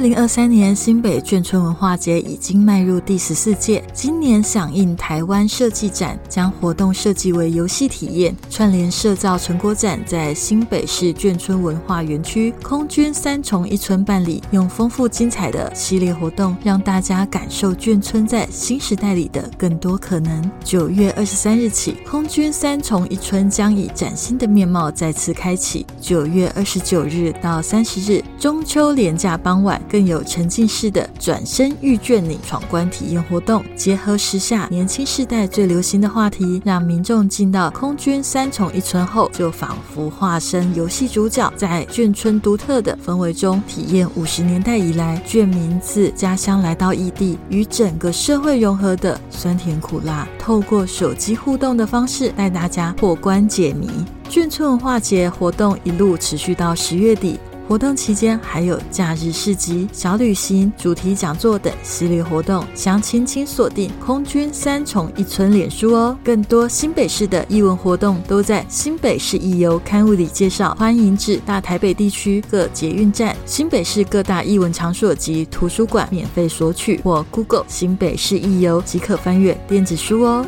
二零二三年新北眷村文化节已经迈入第十四届，今年响应台湾设计展，将活动设计为游戏体验，串联社造成果展，在新北市眷村文化园区空军三重一村办理，用丰富精彩的系列活动，让大家感受眷村在新时代里的更多可能。九月二十三日起，空军三重一村将以崭新的面貌再次开启。九月二十九日到三十日，中秋连假傍晚，更有沉浸式的转身遇眷你闯关体验活动，结合时下年轻世代最流行的话题，让民众进到空军三重一村后，就仿佛化身游戏主角，在眷村独特的氛围中，体验五十年代以来眷民自家乡来到异地，与整个社会融合的酸甜苦辣，透过手机互动的方式，带大家破关解谜。眷村文化节活动一路持续到十月底，活动期间还有假日市集、小旅行、主题讲座等系列活动，详情请锁定空军三重一村脸书哦。更多新北市的艺文活动都在新北市艺游刊物里介绍，欢迎至大台北地区各捷运站、新北市各大艺文场所及图书馆免费索取，或 Google 新北市艺游即可翻阅电子书哦。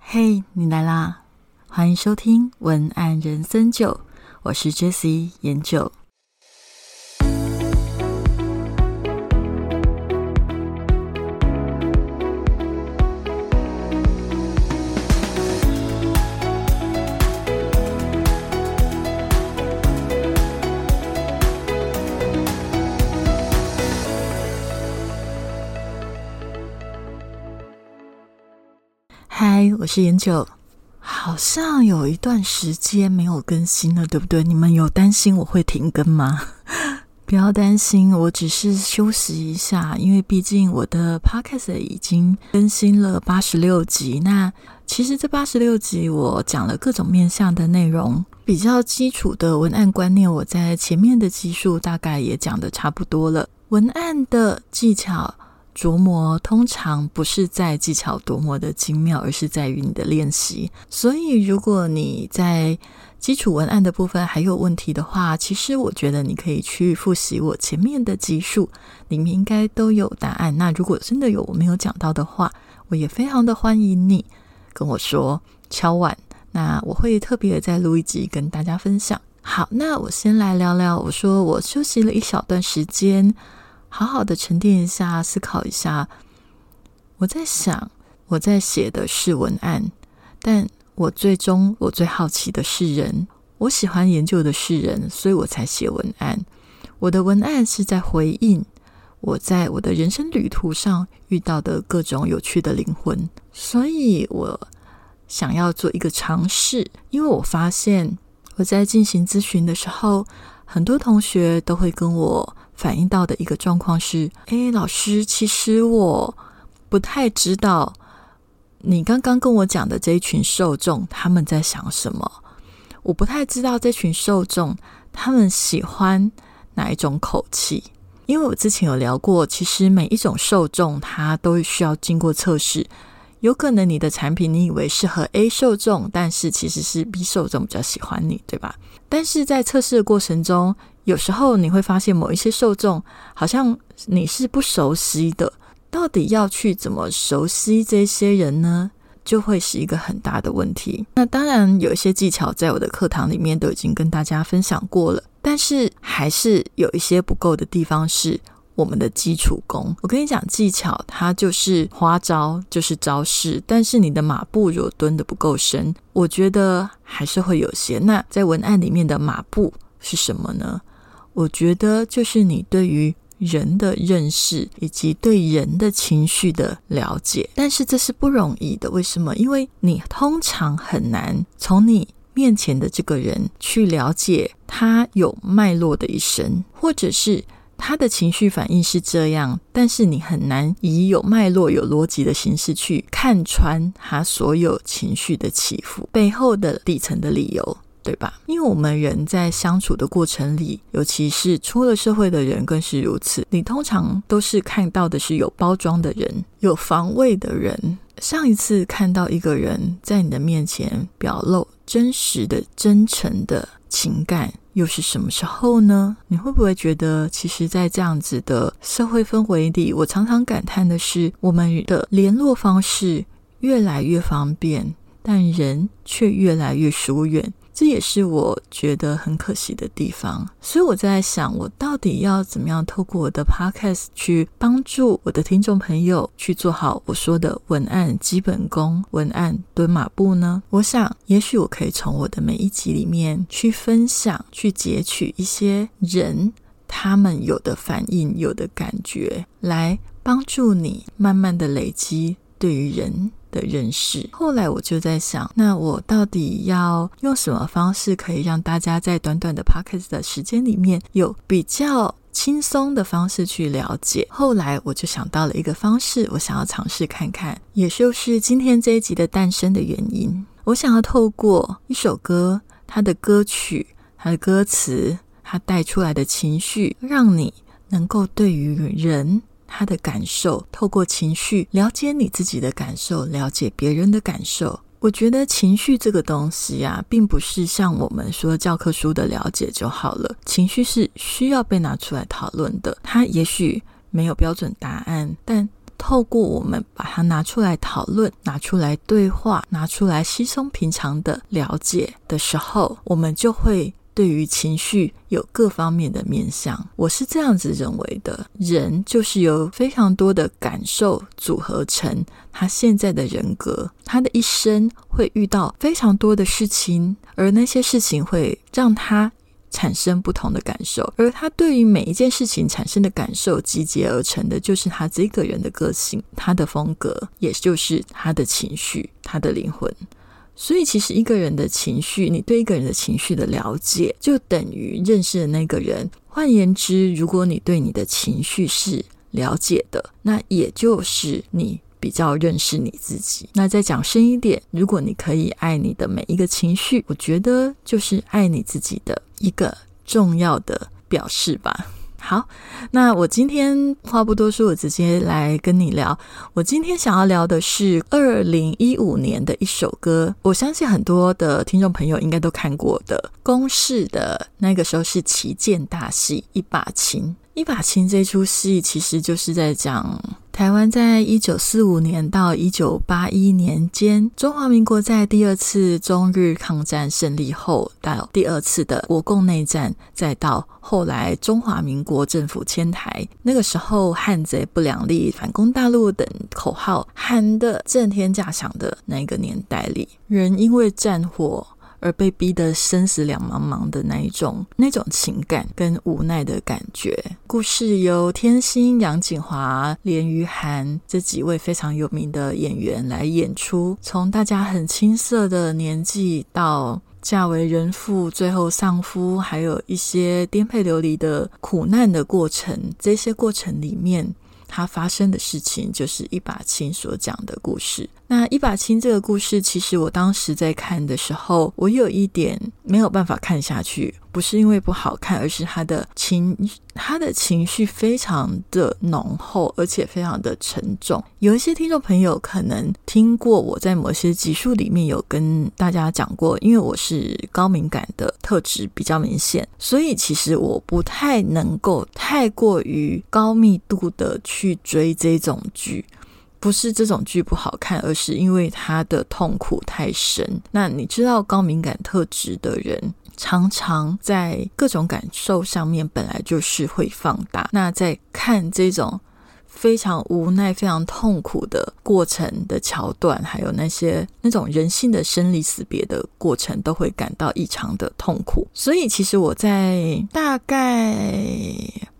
嘿，你来啦！欢迎收听文案人生酒，我是 Jessie 研九。嗨，我是研九。好像有一段时间没有更新了，对不对？你们有担心我会停更吗？不要担心，我只是休息一下，因为毕竟我的 podcast 已经更新了八十六集。那其实这八十六集我讲了各种面向的内容，比较基础的文案观念，我在前面的集数大概也讲的差不多了。文案的技巧。琢磨通常不是在技巧多么的精妙，而是在于你的练习。所以，如果你在基础文案的部分还有问题的话，其实我觉得你可以去复习我前面的集数，里面应该都有答案。那如果真的有我没有讲到的话，我也非常的欢迎你跟我说敲碗，那我会特别再录一集跟大家分享。好，那我先来聊聊，我说我休息了一小段时间。好好的沉淀一下，思考一下。我在想，我在写的是文案，但我最终我最好奇的是人，我喜欢研究的是人，所以我才写文案。我的文案是在回应我在我的人生旅途上遇到的各种有趣的灵魂，所以我想要做一个尝试。因为我发现我在进行咨询的时候，很多同学都会跟我。反映到的一个状况是：哎，老师，其实我不太知道你刚刚跟我讲的这一群受众他们在想什么。我不太知道这群受众他们喜欢哪一种口气，因为我之前有聊过，其实每一种受众他都需要经过测试。有可能你的产品你以为适合 A 受众，但是其实是 B 受众比较喜欢你，对吧？但是在测试的过程中，有时候你会发现某一些受众好像你是不熟悉的，到底要去怎么熟悉这些人呢？就会是一个很大的问题。那当然有一些技巧在我的课堂里面都已经跟大家分享过了，但是还是有一些不够的地方是我们的基础功。我跟你讲，技巧它就是花招，就是招式，但是你的马步如果蹲的不够深，我觉得还是会有些。那在文案里面的马步是什么呢？我觉得就是你对于人的认识，以及对人的情绪的了解，但是这是不容易的。为什么？因为你通常很难从你面前的这个人去了解他有脉络的一生，或者是他的情绪反应是这样，但是你很难以有脉络、有逻辑的形式去看穿他所有情绪的起伏背后的底层的理由。对吧？因为我们人在相处的过程里，尤其是出了社会的人更是如此。你通常都是看到的是有包装的人，有防卫的人。上一次看到一个人在你的面前表露真实的、真诚的情感又是什么时候呢？你会不会觉得，其实，在这样子的社会氛围里，我常常感叹的是，我们的联络方式越来越方便，但人却越来越疏远。这也是我觉得很可惜的地方，所以我在想，我到底要怎么样透过我的 podcast 去帮助我的听众朋友去做好我说的文案基本功、文案蹲马步呢？我想，也许我可以从我的每一集里面去分享、去截取一些人他们有的反应、有的感觉，来帮助你慢慢的累积对于人。的认识。后来我就在想，那我到底要用什么方式可以让大家在短短的 p o c k e t 的时间里面有比较轻松的方式去了解？后来我就想到了一个方式，我想要尝试看看，也就是今天这一集的诞生的原因。我想要透过一首歌，它的歌曲、它的歌词、它带出来的情绪，让你能够对于人。他的感受，透过情绪了解你自己的感受，了解别人的感受。我觉得情绪这个东西啊，并不是像我们说教科书的了解就好了。情绪是需要被拿出来讨论的。它也许没有标准答案，但透过我们把它拿出来讨论、拿出来对话、拿出来稀松平常的了解的时候，我们就会。对于情绪有各方面的面向，我是这样子认为的：人就是由非常多的感受组合成他现在的人格。他的一生会遇到非常多的事情，而那些事情会让他产生不同的感受，而他对于每一件事情产生的感受集结而成的，就是他这个人的个性、他的风格，也就是他的情绪、他的灵魂。所以，其实一个人的情绪，你对一个人的情绪的了解，就等于认识的那个人。换言之，如果你对你的情绪是了解的，那也就是你比较认识你自己。那再讲深一点，如果你可以爱你的每一个情绪，我觉得就是爱你自己的一个重要的表示吧。好，那我今天话不多说，我直接来跟你聊。我今天想要聊的是二零一五年的一首歌，我相信很多的听众朋友应该都看过的。公式的那个时候是旗舰大戏《一把琴》，《一把琴》这出戏其实就是在讲。台湾在一九四五年到一九八一年间，中华民国在第二次中日抗战胜利后，到第二次的国共内战，再到后来中华民国政府迁台，那个时候汉贼不两立、反攻大陆等口号喊得震天价响的那个年代里，人因为战火。而被逼得生死两茫茫的那一种、那种情感跟无奈的感觉。故事由天心、杨锦华、连于涵这几位非常有名的演员来演出，从大家很青涩的年纪到嫁为人妇、最后丧夫，还有一些颠沛流离的苦难的过程，这些过程里面。它发生的事情就是一把青所讲的故事。那一把青这个故事，其实我当时在看的时候，我有一点没有办法看下去。不是因为不好看，而是他的情，他的情绪非常的浓厚，而且非常的沉重。有一些听众朋友可能听过我在某些集数里面有跟大家讲过，因为我是高敏感的特质比较明显，所以其实我不太能够太过于高密度的去追这种剧。不是这种剧不好看，而是因为他的痛苦太深。那你知道高敏感特质的人？常常在各种感受上面本来就是会放大，那在看这种非常无奈、非常痛苦的过程的桥段，还有那些那种人性的生离死别的过程，都会感到异常的痛苦。所以，其实我在大概。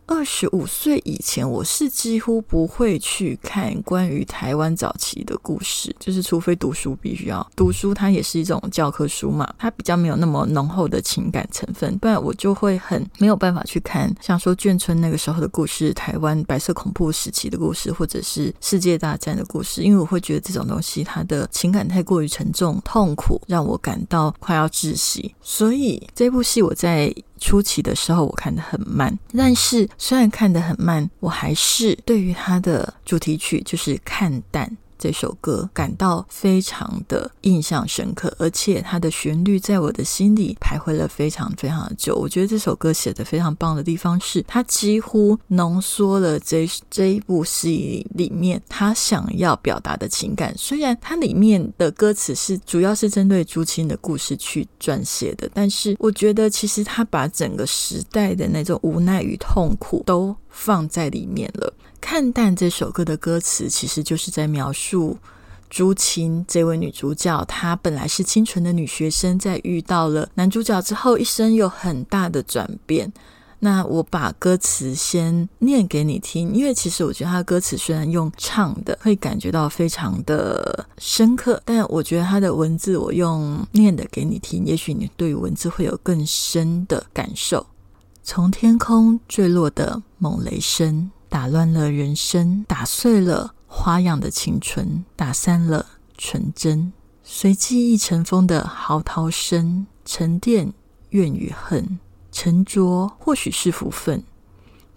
二十五岁以前，我是几乎不会去看关于台湾早期的故事，就是除非读书必须要读书，它也是一种教科书嘛，它比较没有那么浓厚的情感成分，不然我就会很没有办法去看，像说眷村那个时候的故事，台湾白色恐怖时期的故事，或者是世界大战的故事，因为我会觉得这种东西它的情感太过于沉重、痛苦，让我感到快要窒息，所以这部戏我在。初期的时候我看的很慢，但是虽然看得很慢，我还是对于它的主题曲就是看淡。这首歌感到非常的印象深刻，而且它的旋律在我的心里徘徊了非常非常的久。我觉得这首歌写的非常棒的地方是，它几乎浓缩了这这一部戏里面他想要表达的情感。虽然它里面的歌词是主要是针对朱青的故事去撰写的，但是我觉得其实他把整个时代的那种无奈与痛苦都放在里面了。看淡这首歌的歌词，其实就是在描述朱青这位女主角。她本来是清纯的女学生，在遇到了男主角之后，一生有很大的转变。那我把歌词先念给你听，因为其实我觉得他的歌词虽然用唱的，会感觉到非常的深刻，但我觉得他的文字我用念的给你听，也许你对文字会有更深的感受。从天空坠落的猛雷声。打乱了人生，打碎了花样的青春，打散了纯真。随记忆尘封的嚎啕声，沉淀怨与恨，沉着或许是福分，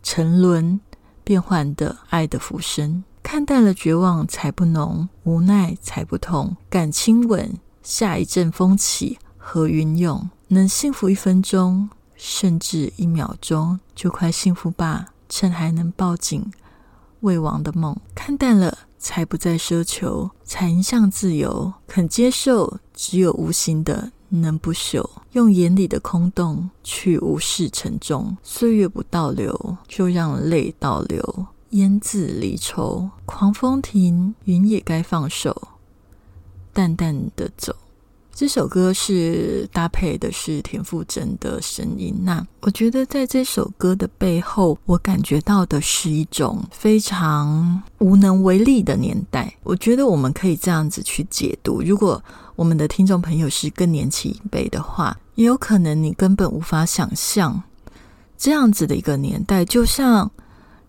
沉沦变幻的爱的浮生。看淡了绝望才不浓，无奈才不痛。敢亲吻，下一阵风起和云涌，能幸福一分钟，甚至一秒钟，就快幸福吧。趁还能抱紧未亡的梦，看淡了，才不再奢求，才迎向自由。肯接受只有无形的能不朽，用眼里的空洞去无视沉重。岁月不倒流，就让泪倒流，烟自离愁。狂风停，云也该放手，淡淡的走。这首歌是搭配的是田馥甄的声音。那我觉得在这首歌的背后，我感觉到的是一种非常无能为力的年代。我觉得我们可以这样子去解读：如果我们的听众朋友是更年期一辈的话，也有可能你根本无法想象这样子的一个年代，就像。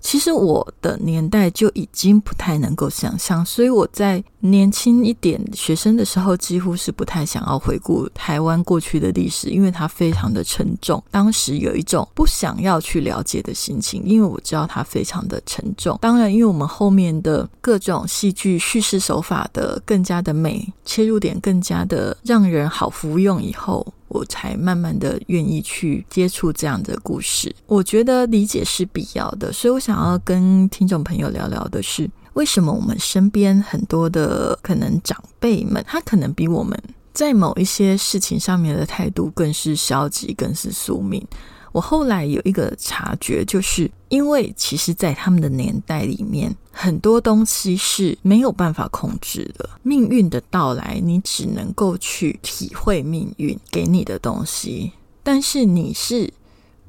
其实我的年代就已经不太能够想象，所以我在年轻一点学生的时候，几乎是不太想要回顾台湾过去的历史，因为它非常的沉重。当时有一种不想要去了解的心情，因为我知道它非常的沉重。当然，因为我们后面的各种戏剧叙事手法的更加的美，切入点更加的让人好服用以后。我才慢慢的愿意去接触这样的故事，我觉得理解是必要的，所以我想要跟听众朋友聊聊的是，为什么我们身边很多的可能长辈们，他可能比我们在某一些事情上面的态度更是消极，更是宿命。我后来有一个察觉，就是因为其实，在他们的年代里面，很多东西是没有办法控制的。命运的到来，你只能够去体会命运给你的东西，但是你是。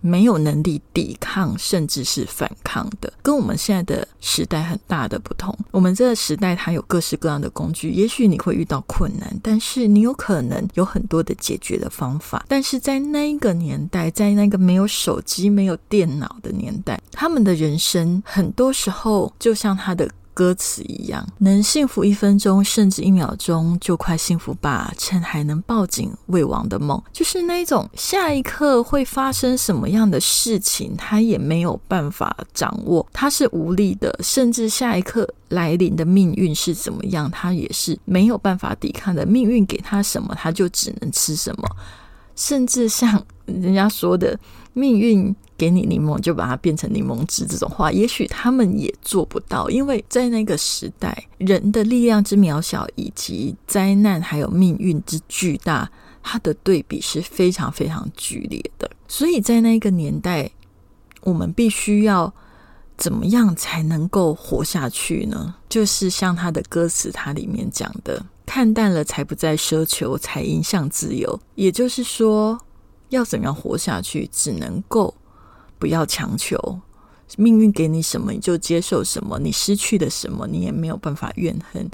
没有能力抵抗，甚至是反抗的，跟我们现在的时代很大的不同。我们这个时代，它有各式各样的工具，也许你会遇到困难，但是你有可能有很多的解决的方法。但是在那一个年代，在那个没有手机、没有电脑的年代，他们的人生很多时候就像他的。歌词一样，能幸福一分钟，甚至一秒钟，就快幸福吧。趁还能抱紧未亡的梦，就是那种下一刻会发生什么样的事情，他也没有办法掌握，他是无力的。甚至下一刻来临的命运是怎么样，他也是没有办法抵抗的。命运给他什么，他就只能吃什么。甚至像人家说的，命运。给你柠檬就把它变成柠檬汁，这种话也许他们也做不到，因为在那个时代，人的力量之渺小，以及灾难还有命运之巨大，它的对比是非常非常剧烈的。所以在那个年代，我们必须要怎么样才能够活下去呢？就是像他的歌词，它里面讲的：“看淡了，才不再奢求，才迎向自由。”也就是说，要怎样活下去，只能够。不要强求，命运给你什么你就接受什么，你失去了什么你也没有办法怨恨，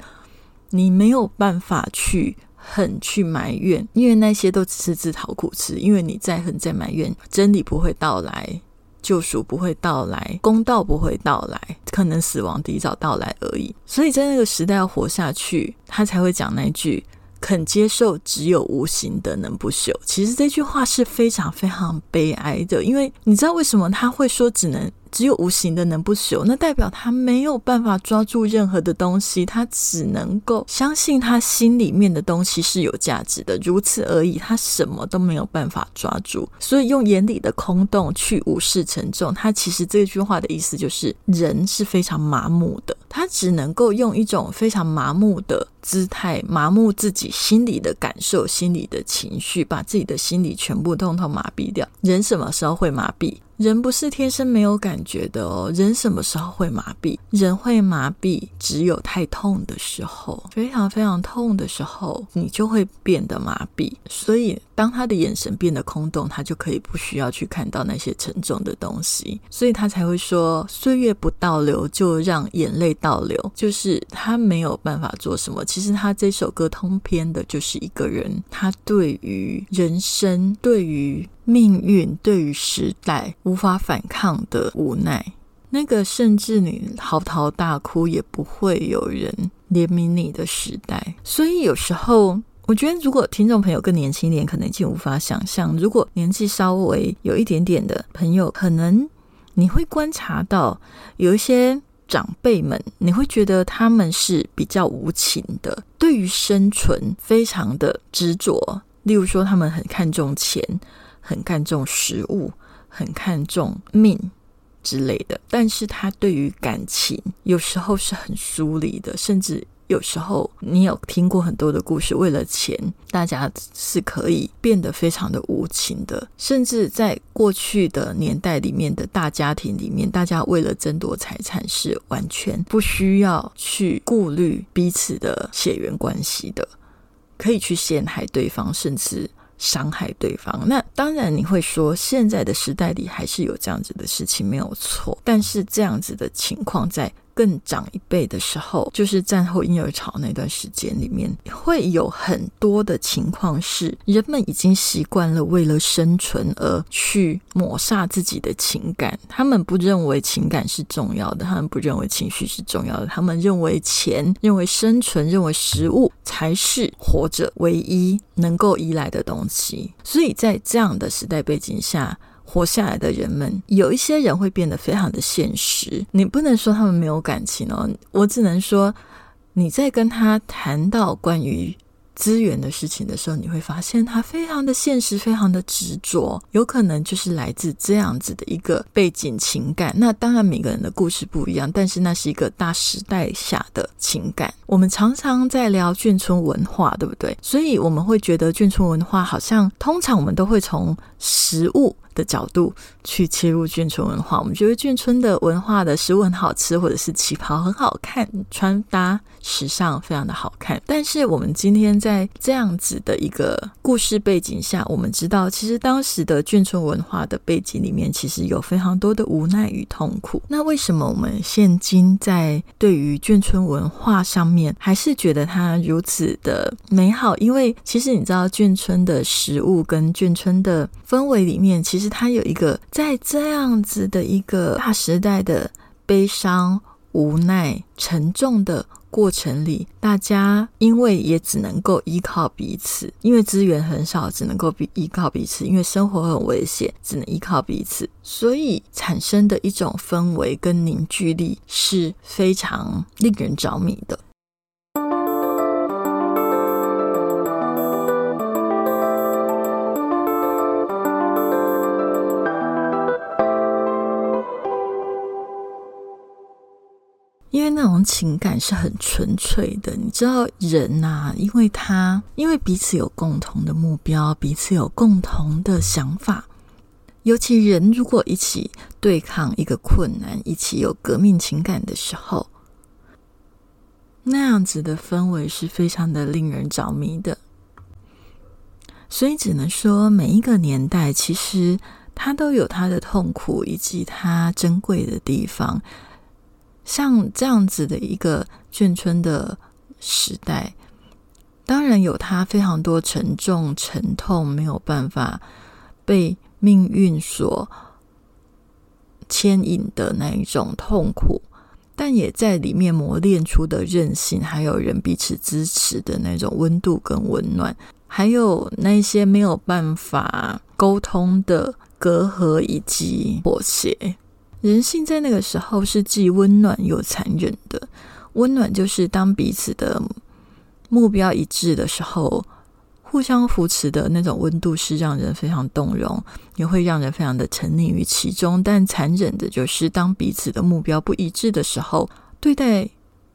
你没有办法去恨去埋怨，因为那些都只是自讨苦吃。因为你再恨再埋怨，真理不会到来，救赎不会到来，公道不会到来，可能死亡提早到来而已。所以在那个时代要活下去，他才会讲那句。肯接受只有无形的能不朽，其实这句话是非常非常悲哀的，因为你知道为什么他会说只能只有无形的能不朽，那代表他没有办法抓住任何的东西，他只能够相信他心里面的东西是有价值的，如此而已。他什么都没有办法抓住，所以用眼里的空洞去无视沉重。他其实这句话的意思就是，人是非常麻木的，他只能够用一种非常麻木的姿态，麻木自己心里的感受、心里的情绪，把自己的心理全部通通麻痹掉。人什么时候会麻痹？人不是天生没有感觉的哦。人什么时候会麻痹？人会麻痹，只有太痛的时候，非常非常痛的时候，你就会变得麻痹。所以，当他的眼神变得空洞，他就可以不需要去看到那些沉重的东西。所以他才会说：“岁月不倒流，就让眼泪倒流。”就是他没有办法做什么。其实他这首歌通篇的就是一个人，他对于人生，对于。命运对于时代无法反抗的无奈，那个甚至你嚎啕大哭也不会有人怜悯你的时代。所以有时候，我觉得如果听众朋友更年轻一点，可能已经无法想象；如果年纪稍微有一点点的朋友，可能你会观察到有一些长辈们，你会觉得他们是比较无情的，对于生存非常的执着。例如说，他们很看重钱。很看重食物，很看重命之类的，但是他对于感情有时候是很疏离的，甚至有时候你有听过很多的故事，为了钱，大家是可以变得非常的无情的，甚至在过去的年代里面的大家庭里面，大家为了争夺财产是完全不需要去顾虑彼此的血缘关系的，可以去陷害对方，甚至。伤害对方，那当然你会说，现在的时代里还是有这样子的事情，没有错。但是这样子的情况在。更长一辈的时候，就是战后婴儿潮那段时间里面，会有很多的情况是，人们已经习惯了为了生存而去抹杀自己的情感。他们不认为情感是重要的，他们不认为情绪是重要的，他们认为钱、认为生存、认为食物才是活着唯一能够依赖的东西。所以在这样的时代背景下。活下来的人们，有一些人会变得非常的现实。你不能说他们没有感情哦，我只能说，你在跟他谈到关于资源的事情的时候，你会发现他非常的现实，非常的执着。有可能就是来自这样子的一个背景情感。那当然每个人的故事不一样，但是那是一个大时代下的情感。我们常常在聊眷村文化，对不对？所以我们会觉得眷村文化好像通常我们都会从食物。的角度去切入眷村文化，我们觉得眷村的文化的食物很好吃，或者是旗袍很好看，穿搭时尚非常的好看。但是我们今天在这样子的一个故事背景下，我们知道，其实当时的眷村文化的背景里面，其实有非常多的无奈与痛苦。那为什么我们现今在对于眷村文化上面，还是觉得它如此的美好？因为其实你知道，眷村的食物跟眷村的氛围里面，其实它有一个在这样子的一个大时代的悲伤、无奈、沉重的过程里，大家因为也只能够依靠彼此，因为资源很少，只能够比依靠彼此，因为生活很危险，只能依靠彼此，所以产生的一种氛围跟凝聚力是非常令人着迷的。那种情感是很纯粹的，你知道，人呐，因为他因为彼此有共同的目标，彼此有共同的想法，尤其人如果一起对抗一个困难，一起有革命情感的时候，那样子的氛围是非常的令人着迷的。所以只能说，每一个年代其实它都有它的痛苦，以及它珍贵的地方。像这样子的一个眷村的时代，当然有它非常多沉重、沉痛，没有办法被命运所牵引的那一种痛苦，但也在里面磨练出的韧性，还有人彼此支持的那种温度跟温暖，还有那些没有办法沟通的隔阂以及妥协。人性在那个时候是既温暖又残忍的。温暖就是当彼此的目标一致的时候，互相扶持的那种温度是让人非常动容，也会让人非常的沉溺于其中。但残忍的就是当彼此的目标不一致的时候，对待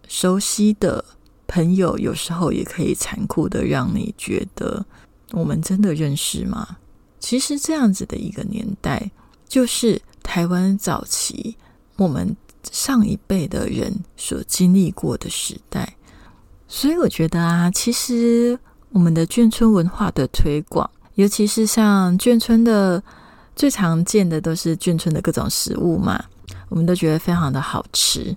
熟悉的朋友，有时候也可以残酷的让你觉得，我们真的认识吗？其实这样子的一个年代，就是台湾早期我们上一辈的人所经历过的时代。所以我觉得啊，其实我们的眷村文化的推广，尤其是像眷村的最常见的都是眷村的各种食物嘛，我们都觉得非常的好吃。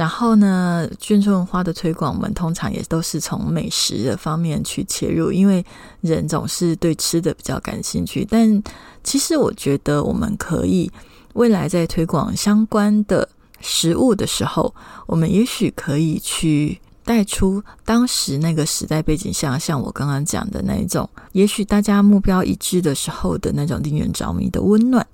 然后呢，眷村文化的推广，我们通常也都是从美食的方面去切入，因为人总是对吃的比较感兴趣。但其实我觉得，我们可以未来在推广相关的食物的时候，我们也许可以去带出当时那个时代背景下，像我刚刚讲的那一种，也许大家目标一致的时候的那种令人着迷的温暖。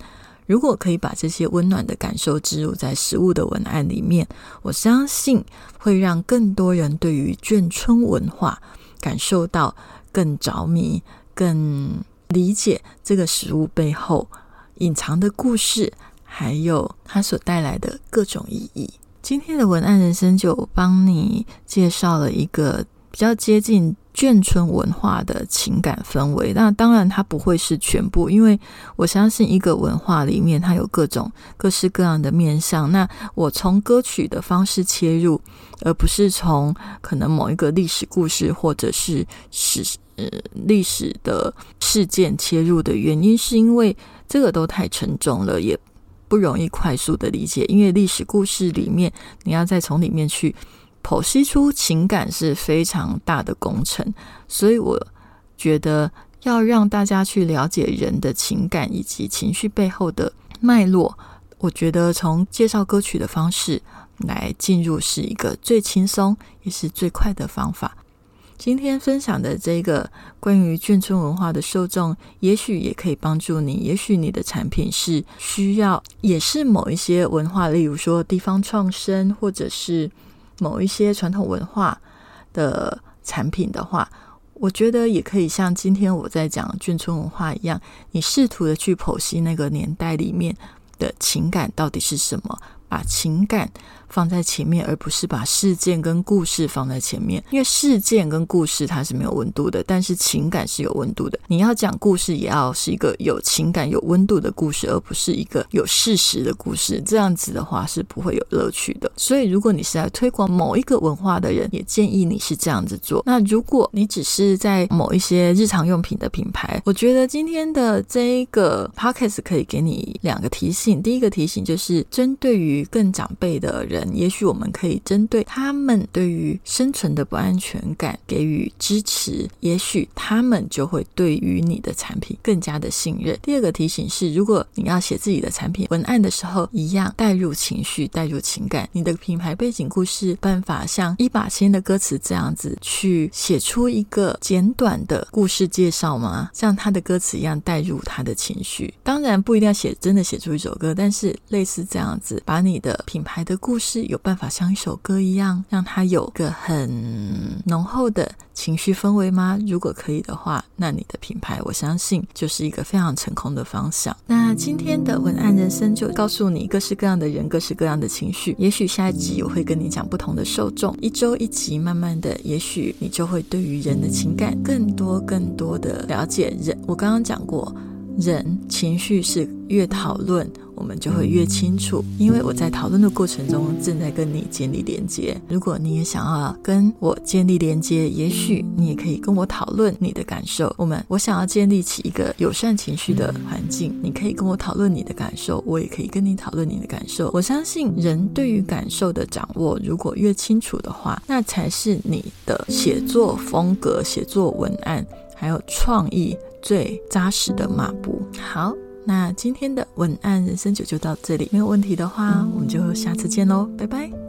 如果可以把这些温暖的感受植入在食物的文案里面，我相信会让更多人对于眷村文化感受到更着迷、更理解这个食物背后隐藏的故事，还有它所带来的各种意义。今天的文案人生就帮你介绍了一个比较接近。眷村文化的情感氛围，那当然它不会是全部，因为我相信一个文化里面它有各种各式各样的面向。那我从歌曲的方式切入，而不是从可能某一个历史故事或者是史呃历史的事件切入的原因，是因为这个都太沉重了，也不容易快速的理解。因为历史故事里面，你要再从里面去。剖析出情感是非常大的工程，所以我觉得要让大家去了解人的情感以及情绪背后的脉络，我觉得从介绍歌曲的方式来进入是一个最轻松也是最快的方法。今天分享的这个关于眷村文化的受众，也许也可以帮助你，也许你的产品是需要，也是某一些文化，例如说地方创生，或者是。某一些传统文化的产品的话，我觉得也可以像今天我在讲眷村文化一样，你试图的去剖析那个年代里面的情感到底是什么，把情感。放在前面，而不是把事件跟故事放在前面。因为事件跟故事它是没有温度的，但是情感是有温度的。你要讲故事，也要是一个有情感、有温度的故事，而不是一个有事实的故事。这样子的话是不会有乐趣的。所以，如果你是在推广某一个文化的人，也建议你是这样子做。那如果你只是在某一些日常用品的品牌，我觉得今天的这一个 podcast 可以给你两个提醒。第一个提醒就是针对于更长辈的人。人，也许我们可以针对他们对于生存的不安全感给予支持，也许他们就会对于你的产品更加的信任。第二个提醒是，如果你要写自己的产品文案的时候，一样带入情绪、带入情感，你的品牌背景故事办法像一把新的歌词这样子去写出一个简短的故事介绍吗？像他的歌词一样带入他的情绪。当然不一定要写真的写出一首歌，但是类似这样子，把你的品牌的故事。是有办法像一首歌一样，让它有个很浓厚的情绪氛围吗？如果可以的话，那你的品牌，我相信就是一个非常成功的方向。那今天的文案人生就告诉你各式各样的人，各式各样的情绪。也许下一集我会跟你讲不同的受众，一周一集，慢慢的，也许你就会对于人的情感更多更多的了解。人，我刚刚讲过，人情绪是越讨论。我们就会越清楚，因为我在讨论的过程中正在跟你建立连接。如果你也想要跟我建立连接，也许你也可以跟我讨论你的感受。我们我想要建立起一个友善情绪的环境，你可以跟我讨论你的感受，我也可以跟你讨论你的感受。我相信人对于感受的掌握，如果越清楚的话，那才是你的写作风格、写作文案还有创意最扎实的抹布。好。那今天的文案人生九就到这里，没有问题的话，我们就下次见喽，拜拜。